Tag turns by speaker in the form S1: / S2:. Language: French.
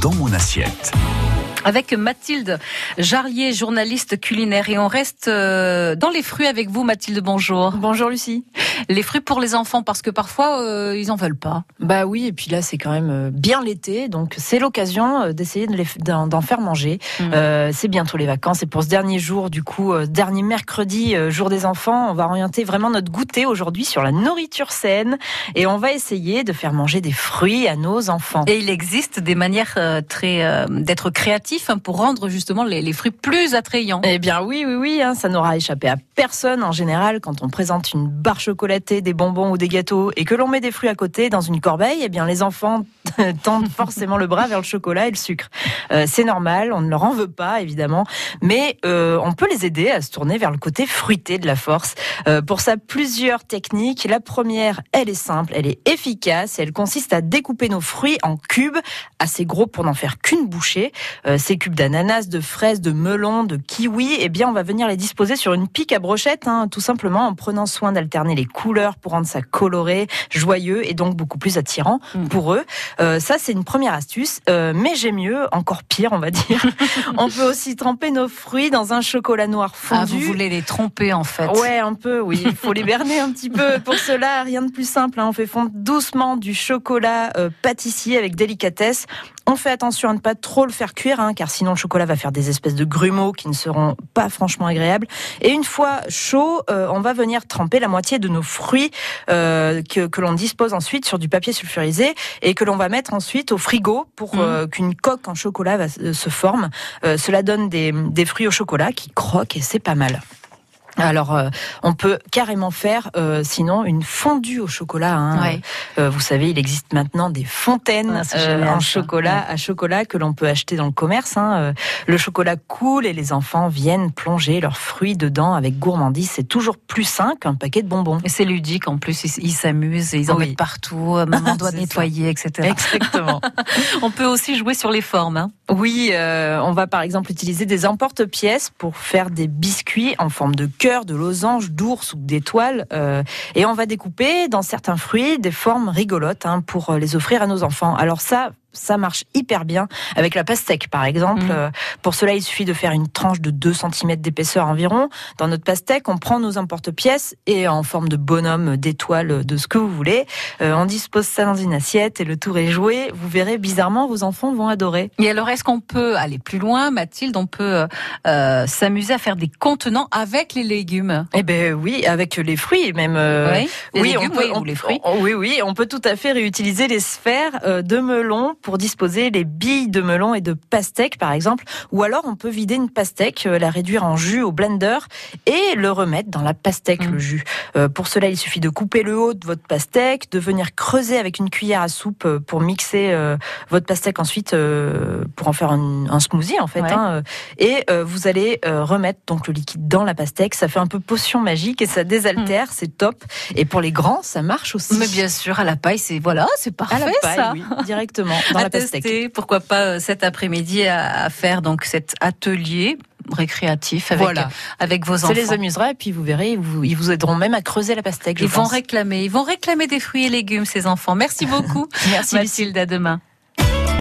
S1: dans mon assiette
S2: avec Mathilde Jarlier, journaliste culinaire. Et on reste euh, dans les fruits avec vous, Mathilde. Bonjour.
S3: Bonjour Lucie.
S2: Les fruits pour les enfants, parce que parfois euh, ils en veulent pas.
S3: Bah oui, et puis là c'est quand même euh, bien l'été, donc c'est l'occasion d'essayer d'en faire manger. Mmh. c'est bientôt les vacances, et pour ce dernier jour, du coup, dernier mercredi, jour des enfants, on va orienter vraiment notre goûter aujourd'hui sur la nourriture saine, et on va essayer de faire manger des fruits à nos enfants.
S2: Et il existe des manières très d'être créatifs Hein, pour rendre justement les, fruits plus attrayants.
S3: Eh bien oui, oui, oui, hein, ça n'aura échappé à personne en général quand on présente une barre chocolatée, des bonbons ou des gâteaux et que l'on met des fruits à côté dans une corbeille. Eh bien les enfants tendent forcément le bras vers le chocolat et le sucre. Euh, c'est normal, on ne leur en veut pas évidemment, mais euh, on peut les aider à se tourner vers le côté fruité de la force. Euh, pour ça, plusieurs techniques. La première, elle est simple, elle est efficace et elle consiste à découper nos fruits en cubes assez gros pour n'en faire qu'une bouchée ces cubes d'ananas, de fraises, de melons, de kiwi, eh bien, on va venir les disposer sur une pique à brochette, hein, tout simplement en prenant soin d'alterner les couleurs pour rendre ça coloré, joyeux et donc beaucoup plus attirant mm. pour eux. Euh, ça, c'est une première astuce. Euh, mais j'ai mieux, encore pire, on va dire. on peut aussi tremper nos fruits dans un chocolat noir fondu.
S2: Ah, vous voulez les tromper en fait
S3: Ouais, un peu, oui. Il faut les berner un petit peu. Pour cela, rien de plus simple. Hein. On fait fondre doucement du chocolat euh, pâtissier avec délicatesse. On fait attention à ne pas trop le faire cuire, hein, car sinon le chocolat va faire des espèces de grumeaux qui ne seront pas franchement agréables. Et une fois chaud, euh, on va venir tremper la moitié de nos fruits euh, que, que l'on dispose ensuite sur du papier sulfurisé et que l'on va mettre ensuite au frigo pour mmh. euh, qu'une coque en chocolat va, se forme. cela donne des, des fruits au chocolat qui croquent et c'est pas mal. Alors, euh, on peut carrément faire, euh, sinon, une fondue au chocolat. Hein. Euh, vous savez, il existe maintenant des fontaines ah, en chocolat à chocolat que l'on peut acheter dans le commerce. Hein. le chocolat coule et les enfants viennent plonger leurs fruits dedans avec gourmandise. C'est toujours plus sain qu'un paquet de bonbons.
S2: Et c'est ludique en plus. Ils s'amusent, ils en mettent partout. Maman doit nettoyer, etc.
S3: Exactement.
S2: on peut aussi jouer sur les formes. Hein.
S3: Oui, on va par exemple utiliser des emporte-pièces pour faire des biscuits en forme de cœur de losanges, d'ours ou d'étoiles. Euh, et on va découper dans certains fruits des formes rigolotes hein, pour les offrir à nos enfants. Alors ça, ça marche hyper bien avec la pastèque par exemple. Mm. Euh, pour cela, il suffit de faire une tranche de 2 cm d'épaisseur environ. Dans notre pastèque, on prend nos emporte-pièces et en forme de bonhomme, d'étoile, de ce que vous voulez, euh, on dispose ça dans une assiette et le tour est joué. Vous verrez, bizarrement, vos enfants vont adorer.
S2: Et alors, est-ce qu'on peut aller plus loin, Mathilde? On peut euh, s'amuser à faire des contenants avec les légumes?
S3: Eh ben oui, avec les fruits même.
S2: oui, les oui, légumes, on peut, les fruits.
S3: oui, oui, on peut tout à fait réutiliser les sphères de melon pour disposer les billes de melon et de pastèque, par exemple. Ou alors, on peut vider une pastèque, euh, la réduire en jus au blender et le remettre dans la pastèque, le mm. jus. Euh, pour cela, il suffit de couper le haut de votre pastèque, de venir creuser avec une cuillère à soupe euh, pour mixer votre pastèque ensuite pour en faire un, smoothie, en fait. Hein, et vous allez remettre donc le liquide dans la pastèque. Ça fait un peu potion magique et ça désaltère. Mm. C'est top. Et pour les grands, ça marche aussi.
S2: Mais bien sûr, à la paille, c'est voilà, c'est parfait à la paille, ça.
S3: Oui, directement dans la pastèque.
S2: Pourquoi pas euh, cet après-midi à, faire donc cet atelier récréatif avec, voilà. avec vos enfants.
S3: Ça les amusera et puis vous verrez, ils vous, aideront même à creuser la pastèque.
S2: ils vont réclamer, ils vont réclamer des fruits et légumes ces enfants. Merci beaucoup.
S3: Merci
S2: Mathilde, à demain.